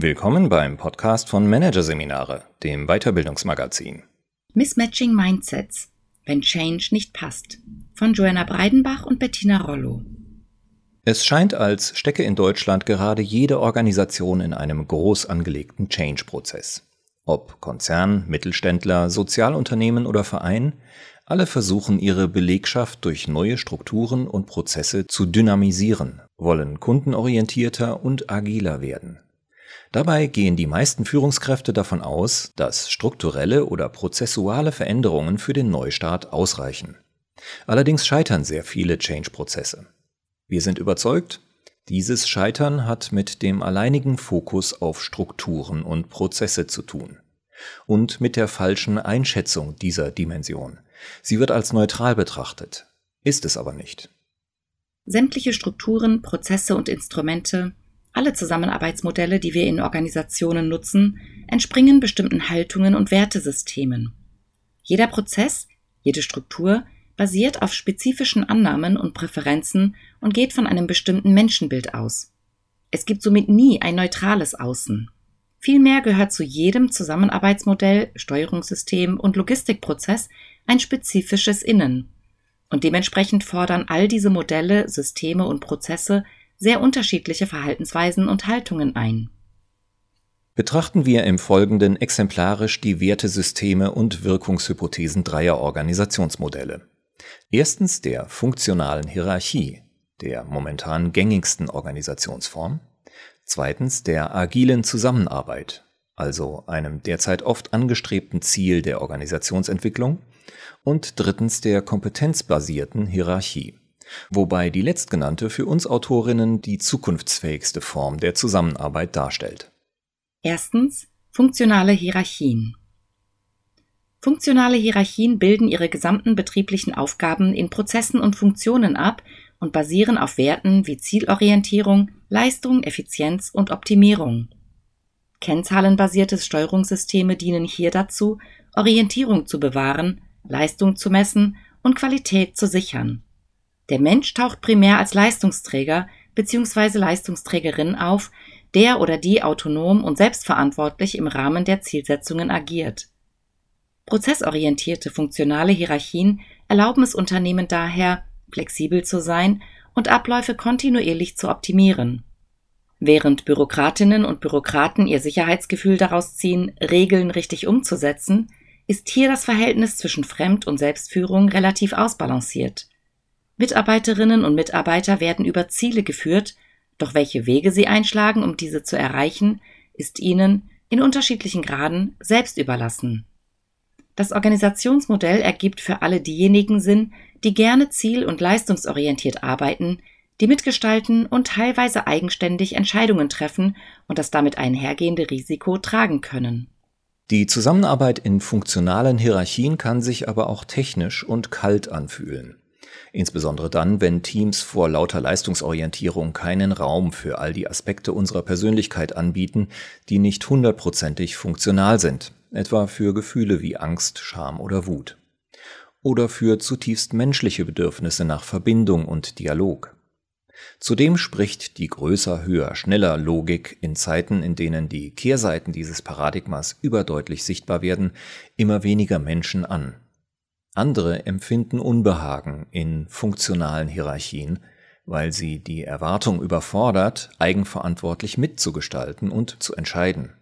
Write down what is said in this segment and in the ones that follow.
Willkommen beim Podcast von Managerseminare, dem Weiterbildungsmagazin. Mismatching Mindsets, wenn Change nicht passt, von Joanna Breidenbach und Bettina Rollo. Es scheint, als stecke in Deutschland gerade jede Organisation in einem groß angelegten Change-Prozess. Ob Konzern, Mittelständler, Sozialunternehmen oder Verein, alle versuchen ihre Belegschaft durch neue Strukturen und Prozesse zu dynamisieren, wollen kundenorientierter und agiler werden. Dabei gehen die meisten Führungskräfte davon aus, dass strukturelle oder prozessuale Veränderungen für den Neustart ausreichen. Allerdings scheitern sehr viele Change-Prozesse. Wir sind überzeugt, dieses Scheitern hat mit dem alleinigen Fokus auf Strukturen und Prozesse zu tun. Und mit der falschen Einschätzung dieser Dimension. Sie wird als neutral betrachtet, ist es aber nicht. Sämtliche Strukturen, Prozesse und Instrumente alle Zusammenarbeitsmodelle, die wir in Organisationen nutzen, entspringen bestimmten Haltungen und Wertesystemen. Jeder Prozess, jede Struktur basiert auf spezifischen Annahmen und Präferenzen und geht von einem bestimmten Menschenbild aus. Es gibt somit nie ein neutrales Außen. Vielmehr gehört zu jedem Zusammenarbeitsmodell, Steuerungssystem und Logistikprozess ein spezifisches Innen. Und dementsprechend fordern all diese Modelle, Systeme und Prozesse sehr unterschiedliche Verhaltensweisen und Haltungen ein. Betrachten wir im Folgenden exemplarisch die Wertesysteme und Wirkungshypothesen dreier Organisationsmodelle. Erstens der funktionalen Hierarchie, der momentan gängigsten Organisationsform. Zweitens der agilen Zusammenarbeit, also einem derzeit oft angestrebten Ziel der Organisationsentwicklung. Und drittens der kompetenzbasierten Hierarchie wobei die letztgenannte für uns Autorinnen die zukunftsfähigste Form der Zusammenarbeit darstellt. Erstens funktionale Hierarchien. Funktionale Hierarchien bilden ihre gesamten betrieblichen Aufgaben in Prozessen und Funktionen ab und basieren auf Werten wie Zielorientierung, Leistung, Effizienz und Optimierung. Kennzahlenbasierte Steuerungssysteme dienen hier dazu, Orientierung zu bewahren, Leistung zu messen und Qualität zu sichern. Der Mensch taucht primär als Leistungsträger bzw. Leistungsträgerin auf, der oder die autonom und selbstverantwortlich im Rahmen der Zielsetzungen agiert. Prozessorientierte funktionale Hierarchien erlauben es Unternehmen daher, flexibel zu sein und Abläufe kontinuierlich zu optimieren. Während Bürokratinnen und Bürokraten ihr Sicherheitsgefühl daraus ziehen, Regeln richtig umzusetzen, ist hier das Verhältnis zwischen Fremd- und Selbstführung relativ ausbalanciert. Mitarbeiterinnen und Mitarbeiter werden über Ziele geführt, doch welche Wege sie einschlagen, um diese zu erreichen, ist ihnen in unterschiedlichen Graden selbst überlassen. Das Organisationsmodell ergibt für alle diejenigen Sinn, die gerne ziel- und leistungsorientiert arbeiten, die mitgestalten und teilweise eigenständig Entscheidungen treffen und das damit einhergehende Risiko tragen können. Die Zusammenarbeit in funktionalen Hierarchien kann sich aber auch technisch und kalt anfühlen. Insbesondere dann, wenn Teams vor lauter Leistungsorientierung keinen Raum für all die Aspekte unserer Persönlichkeit anbieten, die nicht hundertprozentig funktional sind, etwa für Gefühle wie Angst, Scham oder Wut. Oder für zutiefst menschliche Bedürfnisse nach Verbindung und Dialog. Zudem spricht die größer, höher, schneller Logik in Zeiten, in denen die Kehrseiten dieses Paradigmas überdeutlich sichtbar werden, immer weniger Menschen an. Andere empfinden Unbehagen in funktionalen Hierarchien, weil sie die Erwartung überfordert, eigenverantwortlich mitzugestalten und zu entscheiden.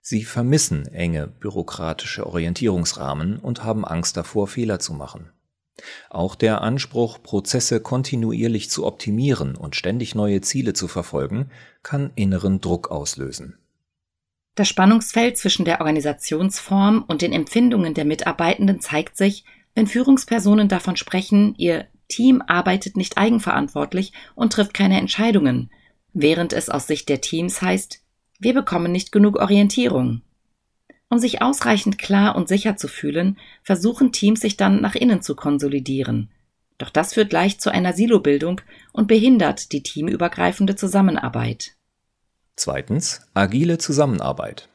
Sie vermissen enge bürokratische Orientierungsrahmen und haben Angst davor, Fehler zu machen. Auch der Anspruch, Prozesse kontinuierlich zu optimieren und ständig neue Ziele zu verfolgen, kann inneren Druck auslösen. Das Spannungsfeld zwischen der Organisationsform und den Empfindungen der Mitarbeitenden zeigt sich, wenn Führungspersonen davon sprechen, ihr Team arbeitet nicht eigenverantwortlich und trifft keine Entscheidungen, während es aus Sicht der Teams heißt, wir bekommen nicht genug Orientierung. Um sich ausreichend klar und sicher zu fühlen, versuchen Teams sich dann nach innen zu konsolidieren. Doch das führt leicht zu einer Silobildung und behindert die teamübergreifende Zusammenarbeit. Zweitens agile Zusammenarbeit.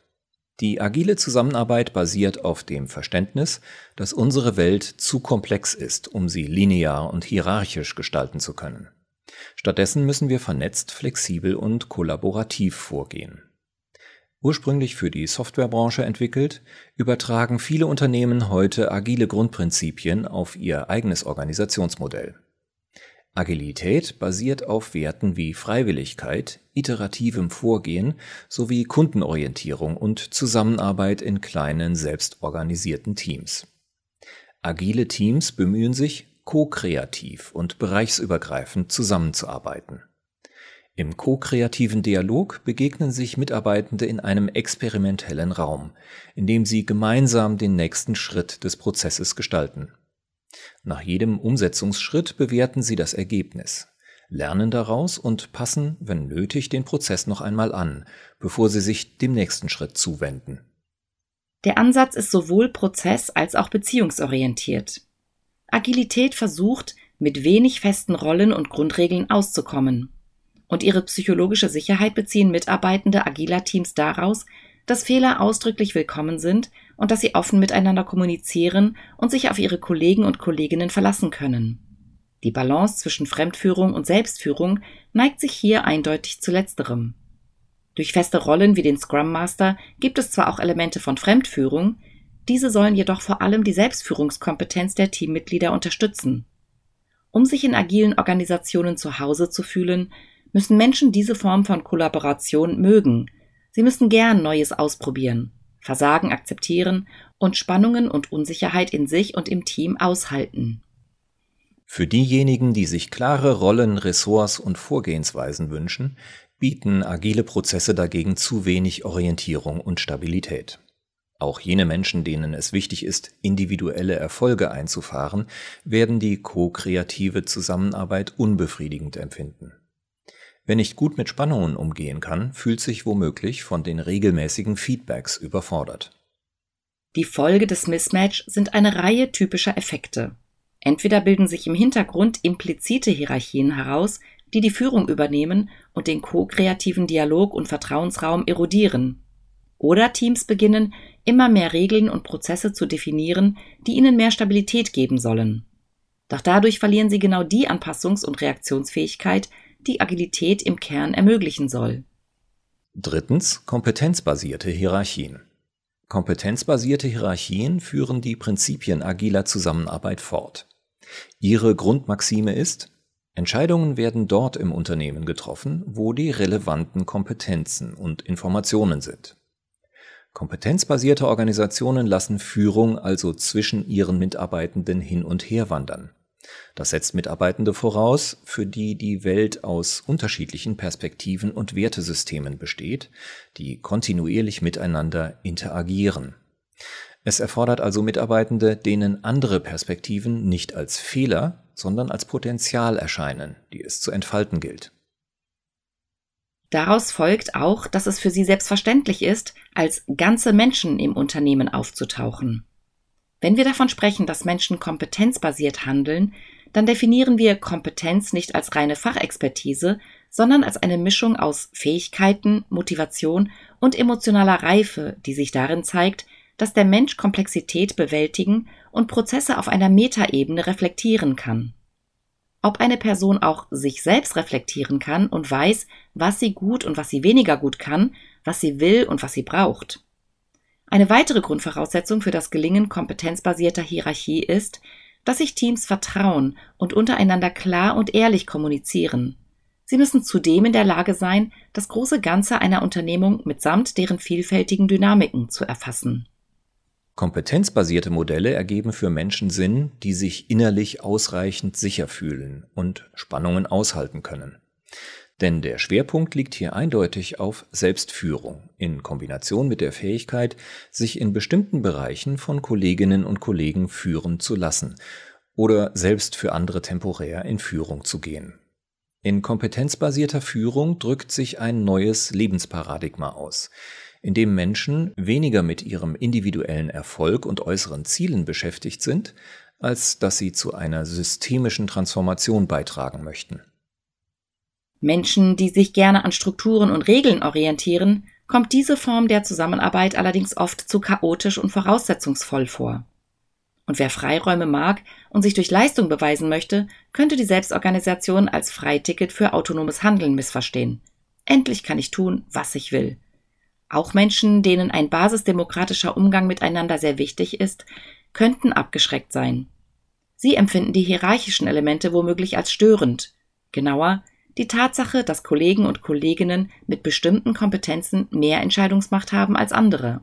Die agile Zusammenarbeit basiert auf dem Verständnis, dass unsere Welt zu komplex ist, um sie linear und hierarchisch gestalten zu können. Stattdessen müssen wir vernetzt, flexibel und kollaborativ vorgehen. Ursprünglich für die Softwarebranche entwickelt, übertragen viele Unternehmen heute agile Grundprinzipien auf ihr eigenes Organisationsmodell. Agilität basiert auf Werten wie Freiwilligkeit, iterativem Vorgehen sowie Kundenorientierung und Zusammenarbeit in kleinen, selbstorganisierten Teams. Agile Teams bemühen sich, ko-kreativ und bereichsübergreifend zusammenzuarbeiten. Im ko-kreativen Dialog begegnen sich Mitarbeitende in einem experimentellen Raum, in dem sie gemeinsam den nächsten Schritt des Prozesses gestalten. Nach jedem Umsetzungsschritt bewerten sie das Ergebnis, lernen daraus und passen, wenn nötig, den Prozess noch einmal an, bevor sie sich dem nächsten Schritt zuwenden. Der Ansatz ist sowohl prozess- als auch beziehungsorientiert. Agilität versucht, mit wenig festen Rollen und Grundregeln auszukommen und ihre psychologische Sicherheit beziehen Mitarbeitende agiler Teams daraus, dass Fehler ausdrücklich willkommen sind und dass sie offen miteinander kommunizieren und sich auf ihre Kollegen und Kolleginnen verlassen können. Die Balance zwischen Fremdführung und Selbstführung neigt sich hier eindeutig zu letzterem. Durch feste Rollen wie den Scrum Master gibt es zwar auch Elemente von Fremdführung, diese sollen jedoch vor allem die Selbstführungskompetenz der Teammitglieder unterstützen. Um sich in agilen Organisationen zu Hause zu fühlen, müssen Menschen diese Form von Kollaboration mögen. Sie müssen gern Neues ausprobieren, Versagen akzeptieren und Spannungen und Unsicherheit in sich und im Team aushalten. Für diejenigen, die sich klare Rollen, Ressorts und Vorgehensweisen wünschen, bieten agile Prozesse dagegen zu wenig Orientierung und Stabilität. Auch jene Menschen, denen es wichtig ist, individuelle Erfolge einzufahren, werden die ko-kreative Zusammenarbeit unbefriedigend empfinden. Wer nicht gut mit Spannungen umgehen kann, fühlt sich womöglich von den regelmäßigen Feedbacks überfordert. Die Folge des Mismatch sind eine Reihe typischer Effekte. Entweder bilden sich im Hintergrund implizite Hierarchien heraus, die die Führung übernehmen und den ko-kreativen Dialog und Vertrauensraum erodieren. Oder Teams beginnen, immer mehr Regeln und Prozesse zu definieren, die ihnen mehr Stabilität geben sollen. Doch dadurch verlieren sie genau die Anpassungs- und Reaktionsfähigkeit, die Agilität im Kern ermöglichen soll. Drittens kompetenzbasierte Hierarchien. Kompetenzbasierte Hierarchien führen die Prinzipien agiler Zusammenarbeit fort. Ihre Grundmaxime ist, Entscheidungen werden dort im Unternehmen getroffen, wo die relevanten Kompetenzen und Informationen sind. Kompetenzbasierte Organisationen lassen Führung also zwischen ihren Mitarbeitenden hin und her wandern. Das setzt Mitarbeitende voraus, für die die Welt aus unterschiedlichen Perspektiven und Wertesystemen besteht, die kontinuierlich miteinander interagieren. Es erfordert also Mitarbeitende, denen andere Perspektiven nicht als Fehler, sondern als Potenzial erscheinen, die es zu entfalten gilt. Daraus folgt auch, dass es für sie selbstverständlich ist, als ganze Menschen im Unternehmen aufzutauchen. Wenn wir davon sprechen, dass Menschen kompetenzbasiert handeln, dann definieren wir Kompetenz nicht als reine Fachexpertise, sondern als eine Mischung aus Fähigkeiten, Motivation und emotionaler Reife, die sich darin zeigt, dass der Mensch Komplexität bewältigen und Prozesse auf einer Metaebene reflektieren kann. Ob eine Person auch sich selbst reflektieren kann und weiß, was sie gut und was sie weniger gut kann, was sie will und was sie braucht. Eine weitere Grundvoraussetzung für das Gelingen kompetenzbasierter Hierarchie ist, dass sich Teams vertrauen und untereinander klar und ehrlich kommunizieren. Sie müssen zudem in der Lage sein, das große Ganze einer Unternehmung mitsamt deren vielfältigen Dynamiken zu erfassen. Kompetenzbasierte Modelle ergeben für Menschen Sinn, die sich innerlich ausreichend sicher fühlen und Spannungen aushalten können. Denn der Schwerpunkt liegt hier eindeutig auf Selbstführung in Kombination mit der Fähigkeit, sich in bestimmten Bereichen von Kolleginnen und Kollegen führen zu lassen oder selbst für andere temporär in Führung zu gehen. In kompetenzbasierter Führung drückt sich ein neues Lebensparadigma aus, in dem Menschen weniger mit ihrem individuellen Erfolg und äußeren Zielen beschäftigt sind, als dass sie zu einer systemischen Transformation beitragen möchten. Menschen, die sich gerne an Strukturen und Regeln orientieren, kommt diese Form der Zusammenarbeit allerdings oft zu chaotisch und voraussetzungsvoll vor. Und wer Freiräume mag und sich durch Leistung beweisen möchte, könnte die Selbstorganisation als Freiticket für autonomes Handeln missverstehen. Endlich kann ich tun, was ich will. auch Menschen, denen ein basisdemokratischer Umgang miteinander sehr wichtig ist, könnten abgeschreckt sein. Sie empfinden die hierarchischen Elemente womöglich als störend. Genauer, die Tatsache, dass Kollegen und Kolleginnen mit bestimmten Kompetenzen mehr Entscheidungsmacht haben als andere.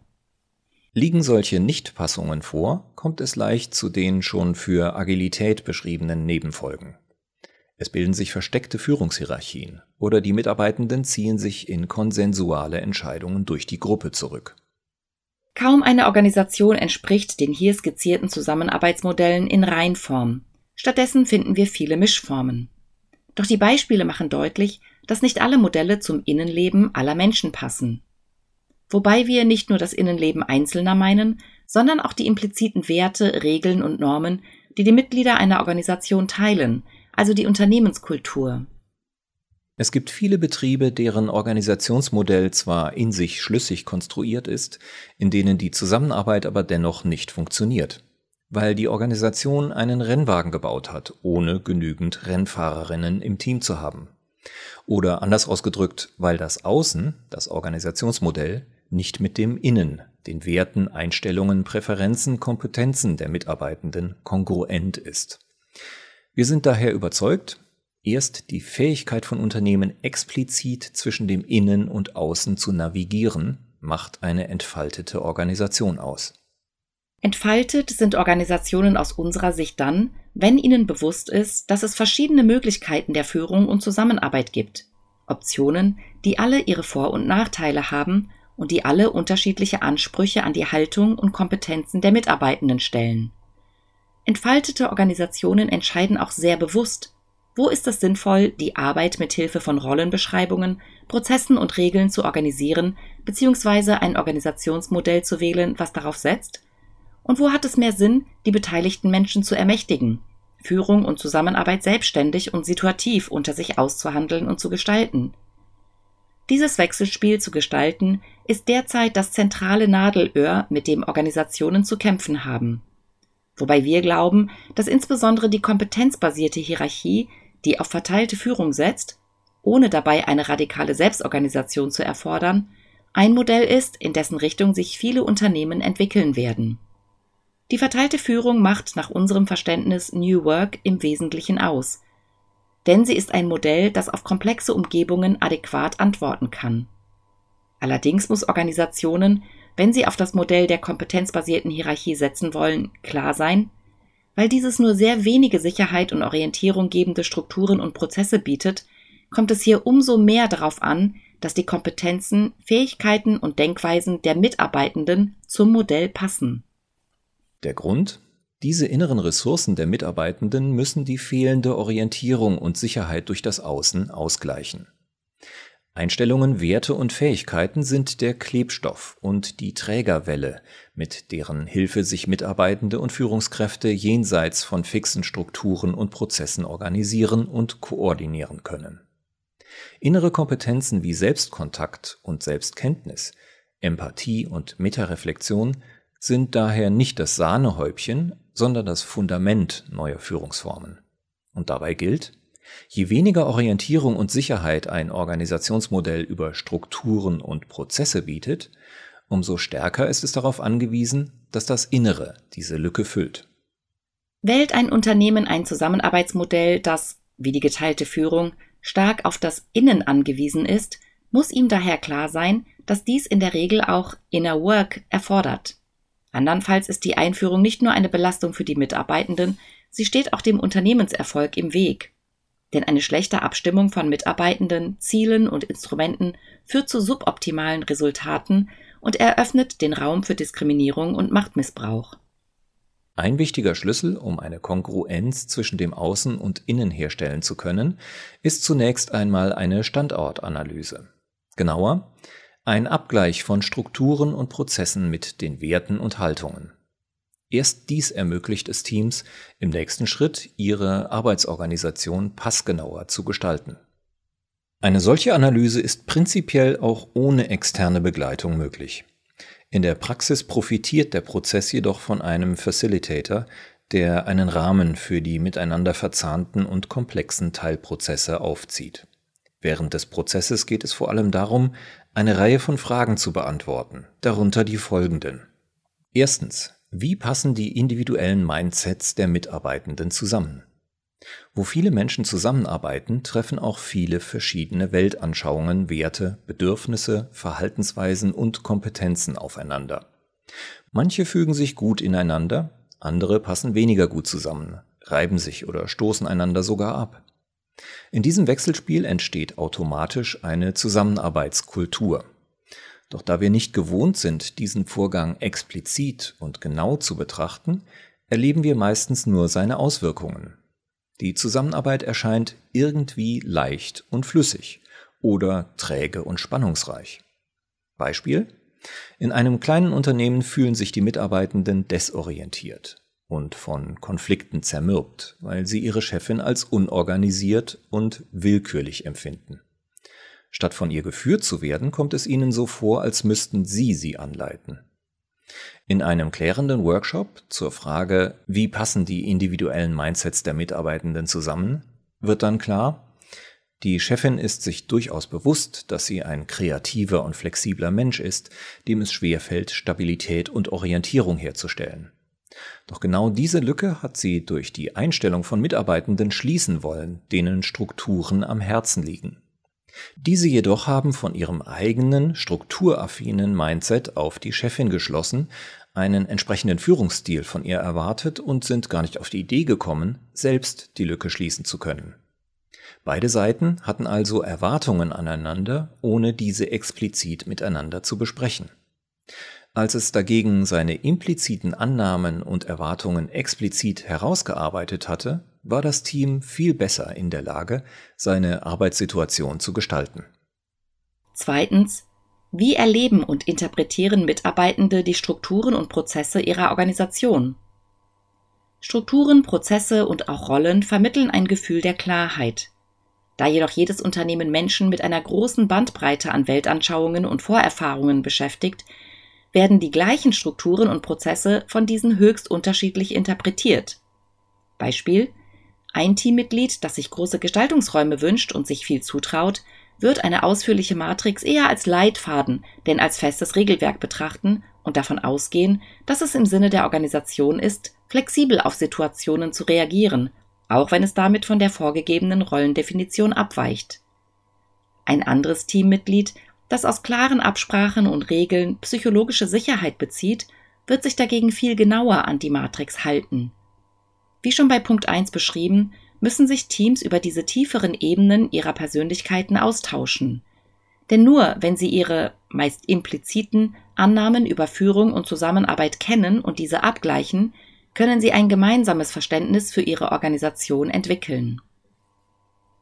Liegen solche Nichtpassungen vor, kommt es leicht zu den schon für Agilität beschriebenen Nebenfolgen. Es bilden sich versteckte Führungshierarchien oder die Mitarbeitenden ziehen sich in konsensuale Entscheidungen durch die Gruppe zurück. Kaum eine Organisation entspricht den hier skizzierten Zusammenarbeitsmodellen in Reinform. Stattdessen finden wir viele Mischformen. Doch die Beispiele machen deutlich, dass nicht alle Modelle zum Innenleben aller Menschen passen wobei wir nicht nur das Innenleben Einzelner meinen, sondern auch die impliziten Werte, Regeln und Normen, die die Mitglieder einer Organisation teilen, also die Unternehmenskultur. Es gibt viele Betriebe, deren Organisationsmodell zwar in sich schlüssig konstruiert ist, in denen die Zusammenarbeit aber dennoch nicht funktioniert, weil die Organisation einen Rennwagen gebaut hat, ohne genügend Rennfahrerinnen im Team zu haben. Oder anders ausgedrückt, weil das Außen, das Organisationsmodell, nicht mit dem Innen, den Werten, Einstellungen, Präferenzen, Kompetenzen der Mitarbeitenden kongruent ist. Wir sind daher überzeugt, erst die Fähigkeit von Unternehmen explizit zwischen dem Innen und Außen zu navigieren, macht eine entfaltete Organisation aus. Entfaltet sind Organisationen aus unserer Sicht dann, wenn ihnen bewusst ist, dass es verschiedene Möglichkeiten der Führung und Zusammenarbeit gibt. Optionen, die alle ihre Vor- und Nachteile haben und die alle unterschiedliche Ansprüche an die Haltung und Kompetenzen der Mitarbeitenden stellen. Entfaltete Organisationen entscheiden auch sehr bewusst, wo ist es sinnvoll, die Arbeit mit Hilfe von Rollenbeschreibungen, Prozessen und Regeln zu organisieren bzw. ein Organisationsmodell zu wählen, was darauf setzt? Und wo hat es mehr Sinn, die beteiligten Menschen zu ermächtigen, Führung und Zusammenarbeit selbstständig und situativ unter sich auszuhandeln und zu gestalten? Dieses Wechselspiel zu gestalten, ist derzeit das zentrale Nadelöhr, mit dem Organisationen zu kämpfen haben. Wobei wir glauben, dass insbesondere die kompetenzbasierte Hierarchie, die auf verteilte Führung setzt, ohne dabei eine radikale Selbstorganisation zu erfordern, ein Modell ist, in dessen Richtung sich viele Unternehmen entwickeln werden. Die verteilte Führung macht nach unserem Verständnis New Work im Wesentlichen aus, denn sie ist ein Modell, das auf komplexe Umgebungen adäquat antworten kann. Allerdings muss Organisationen, wenn sie auf das Modell der kompetenzbasierten Hierarchie setzen wollen, klar sein, weil dieses nur sehr wenige Sicherheit und Orientierung gebende Strukturen und Prozesse bietet, kommt es hier umso mehr darauf an, dass die Kompetenzen, Fähigkeiten und Denkweisen der Mitarbeitenden zum Modell passen. Der Grund? Diese inneren Ressourcen der Mitarbeitenden müssen die fehlende Orientierung und Sicherheit durch das Außen ausgleichen. Einstellungen, Werte und Fähigkeiten sind der Klebstoff und die Trägerwelle, mit deren Hilfe sich Mitarbeitende und Führungskräfte jenseits von fixen Strukturen und Prozessen organisieren und koordinieren können. Innere Kompetenzen wie Selbstkontakt und Selbstkenntnis, Empathie und Metareflexion sind daher nicht das Sahnehäubchen, sondern das Fundament neuer Führungsformen. Und dabei gilt, je weniger Orientierung und Sicherheit ein Organisationsmodell über Strukturen und Prozesse bietet, umso stärker ist es darauf angewiesen, dass das Innere diese Lücke füllt. Wählt ein Unternehmen ein Zusammenarbeitsmodell, das, wie die geteilte Führung, stark auf das Innen angewiesen ist, muss ihm daher klar sein, dass dies in der Regel auch Inner Work erfordert. Andernfalls ist die Einführung nicht nur eine Belastung für die Mitarbeitenden, sie steht auch dem Unternehmenserfolg im Weg. Denn eine schlechte Abstimmung von Mitarbeitenden, Zielen und Instrumenten führt zu suboptimalen Resultaten und eröffnet den Raum für Diskriminierung und Machtmissbrauch. Ein wichtiger Schlüssel, um eine Kongruenz zwischen dem Außen und Innen herstellen zu können, ist zunächst einmal eine Standortanalyse. Genauer, ein Abgleich von Strukturen und Prozessen mit den Werten und Haltungen. Erst dies ermöglicht es Teams, im nächsten Schritt ihre Arbeitsorganisation passgenauer zu gestalten. Eine solche Analyse ist prinzipiell auch ohne externe Begleitung möglich. In der Praxis profitiert der Prozess jedoch von einem Facilitator, der einen Rahmen für die miteinander verzahnten und komplexen Teilprozesse aufzieht. Während des Prozesses geht es vor allem darum, eine Reihe von Fragen zu beantworten, darunter die folgenden. Erstens, wie passen die individuellen Mindsets der Mitarbeitenden zusammen? Wo viele Menschen zusammenarbeiten, treffen auch viele verschiedene Weltanschauungen, Werte, Bedürfnisse, Verhaltensweisen und Kompetenzen aufeinander. Manche fügen sich gut ineinander, andere passen weniger gut zusammen, reiben sich oder stoßen einander sogar ab. In diesem Wechselspiel entsteht automatisch eine Zusammenarbeitskultur. Doch da wir nicht gewohnt sind, diesen Vorgang explizit und genau zu betrachten, erleben wir meistens nur seine Auswirkungen. Die Zusammenarbeit erscheint irgendwie leicht und flüssig oder träge und spannungsreich. Beispiel in einem kleinen Unternehmen fühlen sich die Mitarbeitenden desorientiert und von Konflikten zermürbt, weil sie ihre Chefin als unorganisiert und willkürlich empfinden. Statt von ihr geführt zu werden, kommt es ihnen so vor, als müssten sie sie anleiten. In einem klärenden Workshop zur Frage, wie passen die individuellen Mindsets der Mitarbeitenden zusammen, wird dann klar, die Chefin ist sich durchaus bewusst, dass sie ein kreativer und flexibler Mensch ist, dem es schwerfällt, Stabilität und Orientierung herzustellen. Doch genau diese Lücke hat sie durch die Einstellung von Mitarbeitenden schließen wollen, denen Strukturen am Herzen liegen. Diese jedoch haben von ihrem eigenen, strukturaffinen Mindset auf die Chefin geschlossen, einen entsprechenden Führungsstil von ihr erwartet und sind gar nicht auf die Idee gekommen, selbst die Lücke schließen zu können. Beide Seiten hatten also Erwartungen aneinander, ohne diese explizit miteinander zu besprechen. Als es dagegen seine impliziten Annahmen und Erwartungen explizit herausgearbeitet hatte, war das Team viel besser in der Lage, seine Arbeitssituation zu gestalten. Zweitens, wie erleben und interpretieren Mitarbeitende die Strukturen und Prozesse ihrer Organisation? Strukturen, Prozesse und auch Rollen vermitteln ein Gefühl der Klarheit, da jedoch jedes Unternehmen Menschen mit einer großen Bandbreite an Weltanschauungen und Vorerfahrungen beschäftigt, werden die gleichen Strukturen und Prozesse von diesen höchst unterschiedlich interpretiert. Beispiel Ein Teammitglied, das sich große Gestaltungsräume wünscht und sich viel zutraut, wird eine ausführliche Matrix eher als Leitfaden, denn als festes Regelwerk betrachten und davon ausgehen, dass es im Sinne der Organisation ist, flexibel auf Situationen zu reagieren auch wenn es damit von der vorgegebenen Rollendefinition abweicht. Ein anderes Teammitglied, das aus klaren Absprachen und Regeln psychologische Sicherheit bezieht, wird sich dagegen viel genauer an die Matrix halten. Wie schon bei Punkt 1 beschrieben, müssen sich Teams über diese tieferen Ebenen ihrer Persönlichkeiten austauschen. Denn nur wenn sie ihre meist impliziten Annahmen über Führung und Zusammenarbeit kennen und diese abgleichen, können sie ein gemeinsames Verständnis für ihre Organisation entwickeln.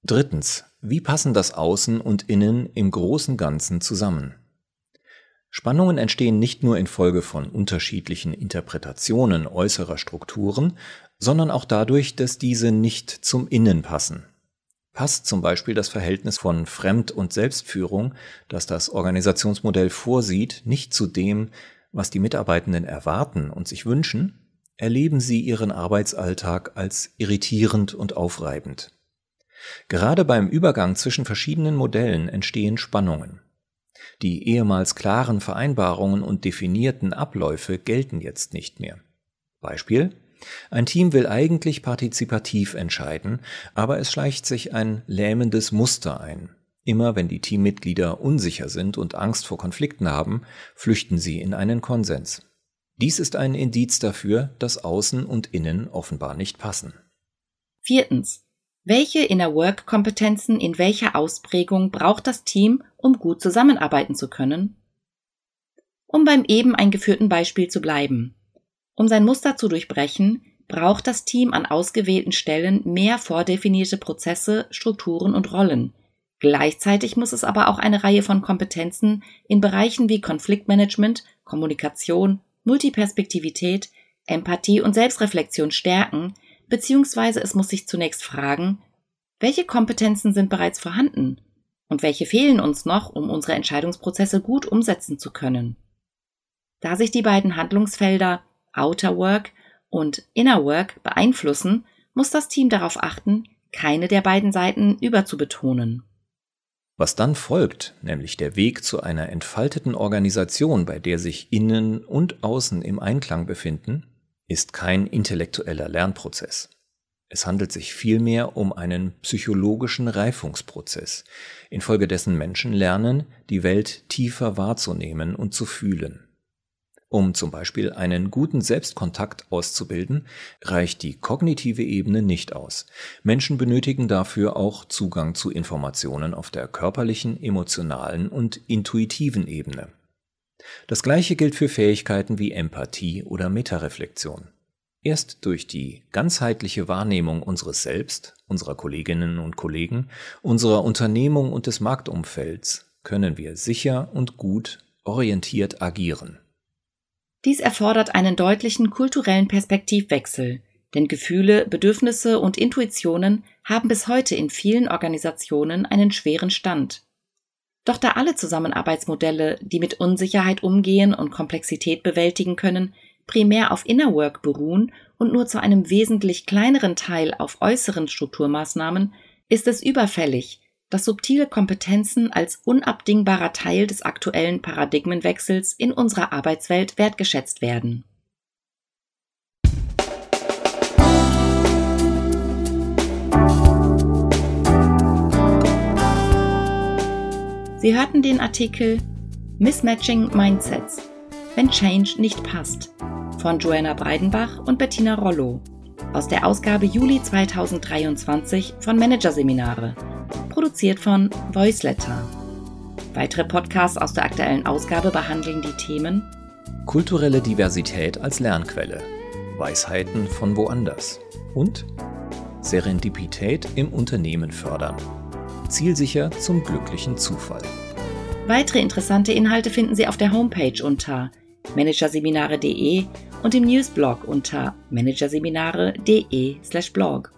Drittens. Wie passen das Außen und Innen im großen Ganzen zusammen? Spannungen entstehen nicht nur infolge von unterschiedlichen Interpretationen äußerer Strukturen, sondern auch dadurch, dass diese nicht zum Innen passen. Passt zum Beispiel das Verhältnis von Fremd- und Selbstführung, das das Organisationsmodell vorsieht, nicht zu dem, was die Mitarbeitenden erwarten und sich wünschen, erleben sie ihren Arbeitsalltag als irritierend und aufreibend. Gerade beim Übergang zwischen verschiedenen Modellen entstehen Spannungen. Die ehemals klaren Vereinbarungen und definierten Abläufe gelten jetzt nicht mehr. Beispiel ein Team will eigentlich partizipativ entscheiden, aber es schleicht sich ein lähmendes Muster ein. Immer wenn die Teammitglieder unsicher sind und Angst vor Konflikten haben, flüchten sie in einen Konsens. Dies ist ein Indiz dafür, dass Außen und Innen offenbar nicht passen. Viertens. Welche Inner-Work-Kompetenzen in welcher Ausprägung braucht das Team, um gut zusammenarbeiten zu können? Um beim eben eingeführten Beispiel zu bleiben. Um sein Muster zu durchbrechen, braucht das Team an ausgewählten Stellen mehr vordefinierte Prozesse, Strukturen und Rollen. Gleichzeitig muss es aber auch eine Reihe von Kompetenzen in Bereichen wie Konfliktmanagement, Kommunikation, Multiperspektivität, Empathie und Selbstreflexion stärken, beziehungsweise es muss sich zunächst fragen, welche Kompetenzen sind bereits vorhanden und welche fehlen uns noch, um unsere Entscheidungsprozesse gut umsetzen zu können. Da sich die beiden Handlungsfelder Outer Work und Inner Work beeinflussen, muss das Team darauf achten, keine der beiden Seiten überzubetonen. Was dann folgt, nämlich der Weg zu einer entfalteten Organisation, bei der sich Innen und Außen im Einklang befinden, ist kein intellektueller Lernprozess. Es handelt sich vielmehr um einen psychologischen Reifungsprozess, infolgedessen Menschen lernen, die Welt tiefer wahrzunehmen und zu fühlen. Um zum Beispiel einen guten Selbstkontakt auszubilden, reicht die kognitive Ebene nicht aus. Menschen benötigen dafür auch Zugang zu Informationen auf der körperlichen, emotionalen und intuitiven Ebene. Das gleiche gilt für Fähigkeiten wie Empathie oder Metareflexion. Erst durch die ganzheitliche Wahrnehmung unseres Selbst, unserer Kolleginnen und Kollegen, unserer Unternehmung und des Marktumfelds können wir sicher und gut orientiert agieren. Dies erfordert einen deutlichen kulturellen Perspektivwechsel, denn Gefühle, Bedürfnisse und Intuitionen haben bis heute in vielen Organisationen einen schweren Stand. Doch da alle Zusammenarbeitsmodelle, die mit Unsicherheit umgehen und Komplexität bewältigen können, primär auf Inner Work beruhen und nur zu einem wesentlich kleineren Teil auf äußeren Strukturmaßnahmen, ist es überfällig, dass subtile Kompetenzen als unabdingbarer Teil des aktuellen Paradigmenwechsels in unserer Arbeitswelt wertgeschätzt werden. Sie hörten den Artikel Mismatching Mindsets, wenn Change nicht passt von Joanna Breidenbach und Bettina Rollo aus der Ausgabe Juli 2023 von Managerseminare produziert von Voiceletter. Weitere Podcasts aus der aktuellen Ausgabe behandeln die Themen Kulturelle Diversität als Lernquelle, Weisheiten von woanders und Serendipität im Unternehmen fördern. Zielsicher zum glücklichen Zufall. Weitere interessante Inhalte finden Sie auf der Homepage unter managerseminare.de und im Newsblog unter managerseminare.de/blog.